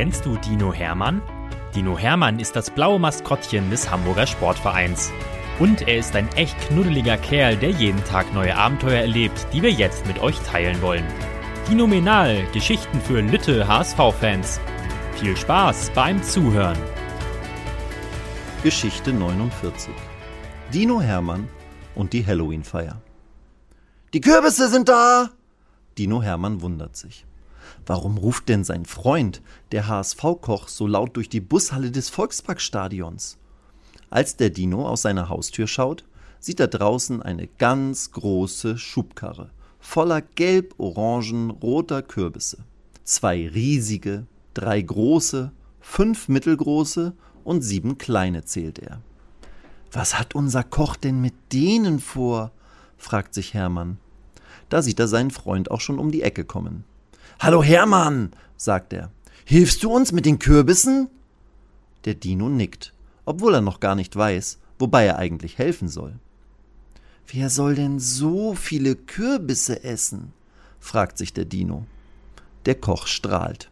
Kennst du Dino Hermann? Dino Hermann ist das blaue Maskottchen des Hamburger Sportvereins. Und er ist ein echt knuddeliger Kerl, der jeden Tag neue Abenteuer erlebt, die wir jetzt mit euch teilen wollen. Dinominal, Geschichten für Lütte HSV-Fans. Viel Spaß beim Zuhören. Geschichte 49 Dino Hermann und die Halloween-Feier. Die Kürbisse sind da! Dino Hermann wundert sich. Warum ruft denn sein Freund, der HSV-Koch, so laut durch die Bushalle des Volksparkstadions? Als der Dino aus seiner Haustür schaut, sieht er draußen eine ganz große Schubkarre voller gelb, orangen, roter Kürbisse. Zwei riesige, drei große, fünf mittelgroße und sieben kleine zählt er. Was hat unser Koch denn mit denen vor? fragt sich Hermann. Da sieht er seinen Freund auch schon um die Ecke kommen. Hallo Hermann, sagt er. Hilfst du uns mit den Kürbissen? Der Dino nickt, obwohl er noch gar nicht weiß, wobei er eigentlich helfen soll. Wer soll denn so viele Kürbisse essen? fragt sich der Dino. Der Koch strahlt.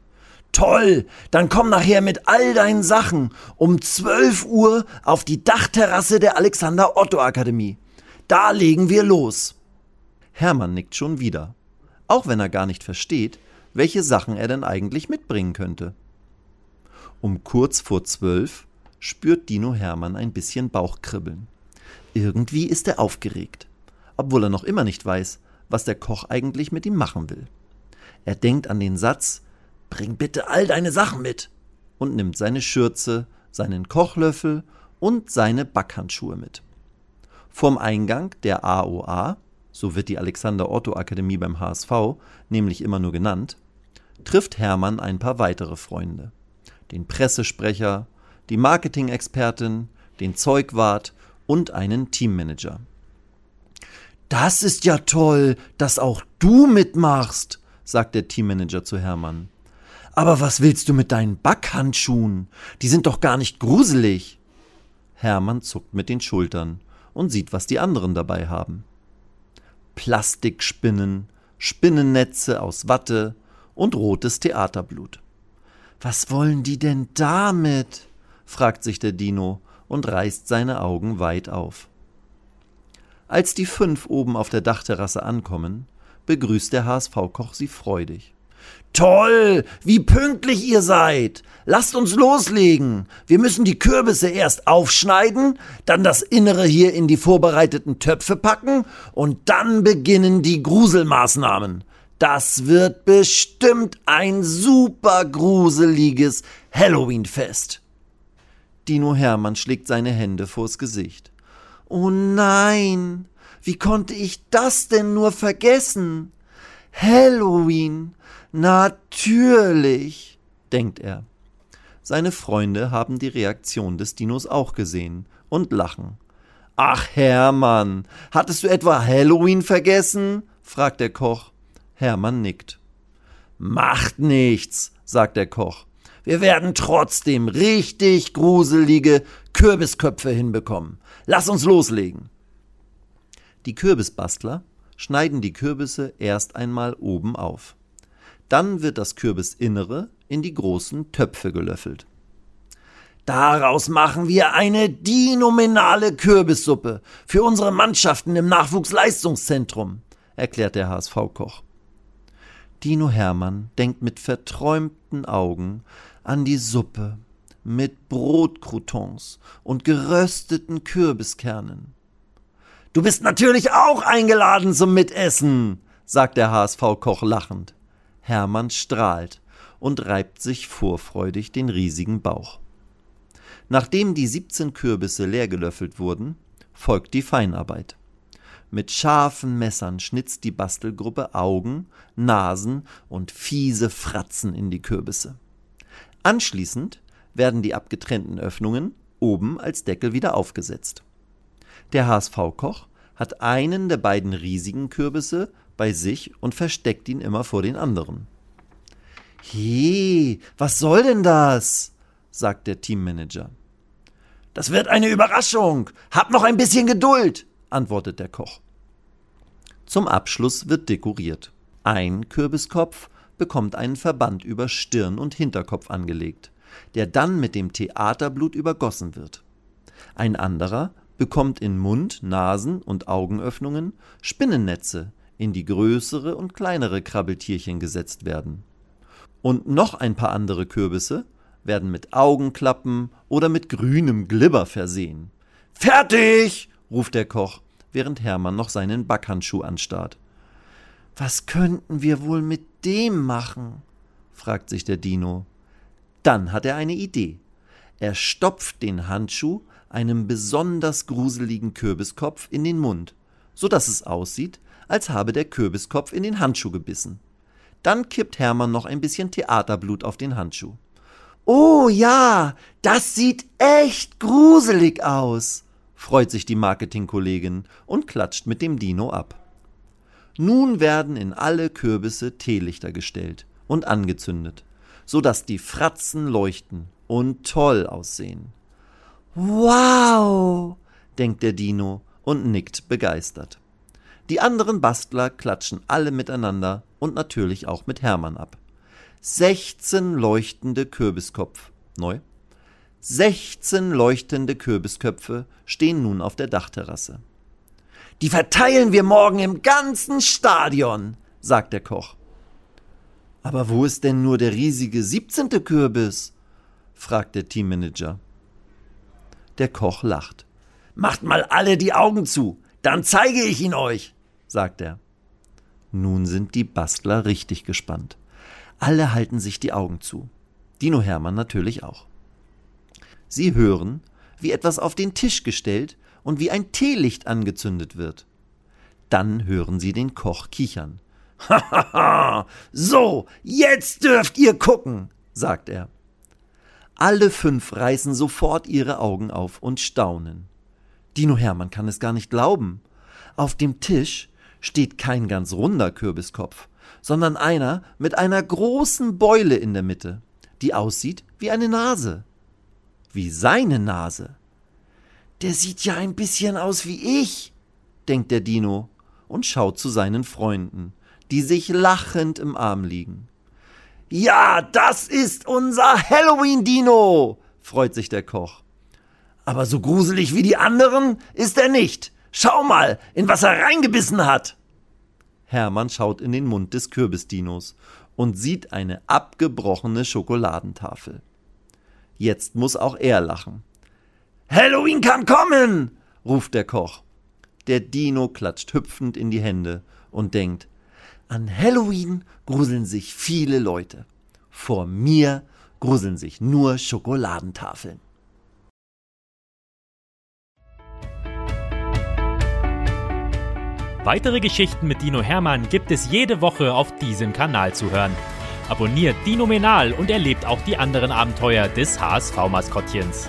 Toll, dann komm nachher mit all deinen Sachen um 12 Uhr auf die Dachterrasse der Alexander Otto Akademie. Da legen wir los. Hermann nickt schon wieder, auch wenn er gar nicht versteht, welche Sachen er denn eigentlich mitbringen könnte. Um kurz vor zwölf spürt Dino Hermann ein bisschen Bauchkribbeln. Irgendwie ist er aufgeregt, obwohl er noch immer nicht weiß, was der Koch eigentlich mit ihm machen will. Er denkt an den Satz Bring bitte all deine Sachen mit und nimmt seine Schürze, seinen Kochlöffel und seine Backhandschuhe mit. Vorm Eingang der AOA, so wird die Alexander Otto Akademie beim HSV nämlich immer nur genannt, trifft Hermann ein paar weitere Freunde. Den Pressesprecher, die Marketing-Expertin, den Zeugwart und einen Teammanager. Das ist ja toll, dass auch du mitmachst, sagt der Teammanager zu Hermann. Aber was willst du mit deinen Backhandschuhen? Die sind doch gar nicht gruselig. Hermann zuckt mit den Schultern und sieht, was die anderen dabei haben. Plastikspinnen, Spinnennetze aus Watte, und rotes Theaterblut. Was wollen die denn damit? fragt sich der Dino und reißt seine Augen weit auf. Als die fünf oben auf der Dachterrasse ankommen, begrüßt der HSV-Koch sie freudig. Toll, wie pünktlich ihr seid. Lasst uns loslegen. Wir müssen die Kürbisse erst aufschneiden, dann das Innere hier in die vorbereiteten Töpfe packen und dann beginnen die Gruselmaßnahmen. Das wird bestimmt ein super gruseliges Halloween-Fest. Dino Hermann schlägt seine Hände vors Gesicht. Oh nein, wie konnte ich das denn nur vergessen? Halloween, natürlich, denkt er. Seine Freunde haben die Reaktion des Dinos auch gesehen und lachen. Ach Hermann, hattest du etwa Halloween vergessen? fragt der Koch. Hermann nickt. Macht nichts, sagt der Koch. Wir werden trotzdem richtig gruselige Kürbisköpfe hinbekommen. Lass uns loslegen. Die Kürbisbastler schneiden die Kürbisse erst einmal oben auf. Dann wird das Kürbisinnere in die großen Töpfe gelöffelt. Daraus machen wir eine dinominale Kürbissuppe für unsere Mannschaften im Nachwuchsleistungszentrum, erklärt der HSV-Koch. Dino Hermann denkt mit verträumten Augen an die Suppe mit Brotcroutons und gerösteten Kürbiskernen. Du bist natürlich auch eingeladen zum Mitessen, sagt der HSV-Koch lachend. Hermann strahlt und reibt sich vorfreudig den riesigen Bauch. Nachdem die 17 Kürbisse leergelöffelt wurden, folgt die Feinarbeit. Mit scharfen Messern schnitzt die Bastelgruppe Augen, Nasen und fiese Fratzen in die Kürbisse. Anschließend werden die abgetrennten Öffnungen oben als Deckel wieder aufgesetzt. Der HSV-Koch hat einen der beiden riesigen Kürbisse bei sich und versteckt ihn immer vor den anderen. He, was soll denn das? sagt der Teammanager. Das wird eine Überraschung. Hab noch ein bisschen Geduld, antwortet der Koch. Zum Abschluss wird dekoriert. Ein Kürbiskopf bekommt einen Verband über Stirn und Hinterkopf angelegt, der dann mit dem Theaterblut übergossen wird. Ein anderer bekommt in Mund, Nasen und Augenöffnungen Spinnennetze, in die größere und kleinere Krabbeltierchen gesetzt werden. Und noch ein paar andere Kürbisse werden mit Augenklappen oder mit grünem Glibber versehen. Fertig! ruft der Koch, während Hermann noch seinen Backhandschuh anstarrt. Was könnten wir wohl mit dem machen? fragt sich der Dino. Dann hat er eine Idee. Er stopft den Handschuh einem besonders gruseligen Kürbiskopf in den Mund, so dass es aussieht, als habe der Kürbiskopf in den Handschuh gebissen. Dann kippt Hermann noch ein bisschen Theaterblut auf den Handschuh. Oh ja, das sieht echt gruselig aus, freut sich die Marketingkollegin und klatscht mit dem Dino ab. Nun werden in alle Kürbisse Teelichter gestellt und angezündet, so dass die Fratzen leuchten und toll aussehen. Wow, denkt der Dino und nickt begeistert. Die anderen Bastler klatschen alle miteinander und natürlich auch mit Hermann ab. 16 leuchtende Kürbiskopf. Neu. 16 leuchtende Kürbisköpfe stehen nun auf der Dachterrasse. Die verteilen wir morgen im ganzen Stadion, sagt der Koch. Aber wo ist denn nur der riesige 17. Kürbis? fragt der Teammanager. Der Koch lacht. Macht mal alle die Augen zu, dann zeige ich ihn euch, sagt er. Nun sind die Bastler richtig gespannt. Alle halten sich die Augen zu. Dino Hermann natürlich auch. Sie hören, wie etwas auf den Tisch gestellt und wie ein Teelicht angezündet wird. Dann hören sie den Koch kichern. Hahaha, so, jetzt dürft ihr gucken, sagt er. Alle fünf reißen sofort ihre Augen auf und staunen. Dino Hermann kann es gar nicht glauben. Auf dem Tisch steht kein ganz runder Kürbiskopf, sondern einer mit einer großen Beule in der Mitte, die aussieht wie eine Nase. Wie seine Nase. Der sieht ja ein bisschen aus wie ich, denkt der Dino und schaut zu seinen Freunden, die sich lachend im Arm liegen. Ja, das ist unser Halloween-Dino, freut sich der Koch. Aber so gruselig wie die anderen ist er nicht. Schau mal, in was er reingebissen hat. Hermann schaut in den Mund des Kürbisdinos und sieht eine abgebrochene Schokoladentafel. Jetzt muss auch er lachen. Halloween kann kommen, ruft der Koch. Der Dino klatscht hüpfend in die Hände und denkt, an Halloween gruseln sich viele Leute. Vor mir gruseln sich nur Schokoladentafeln. Weitere Geschichten mit Dino Hermann gibt es jede Woche auf diesem Kanal zu hören. Abonniert Dino Menal und erlebt auch die anderen Abenteuer des HSV-Maskottchens.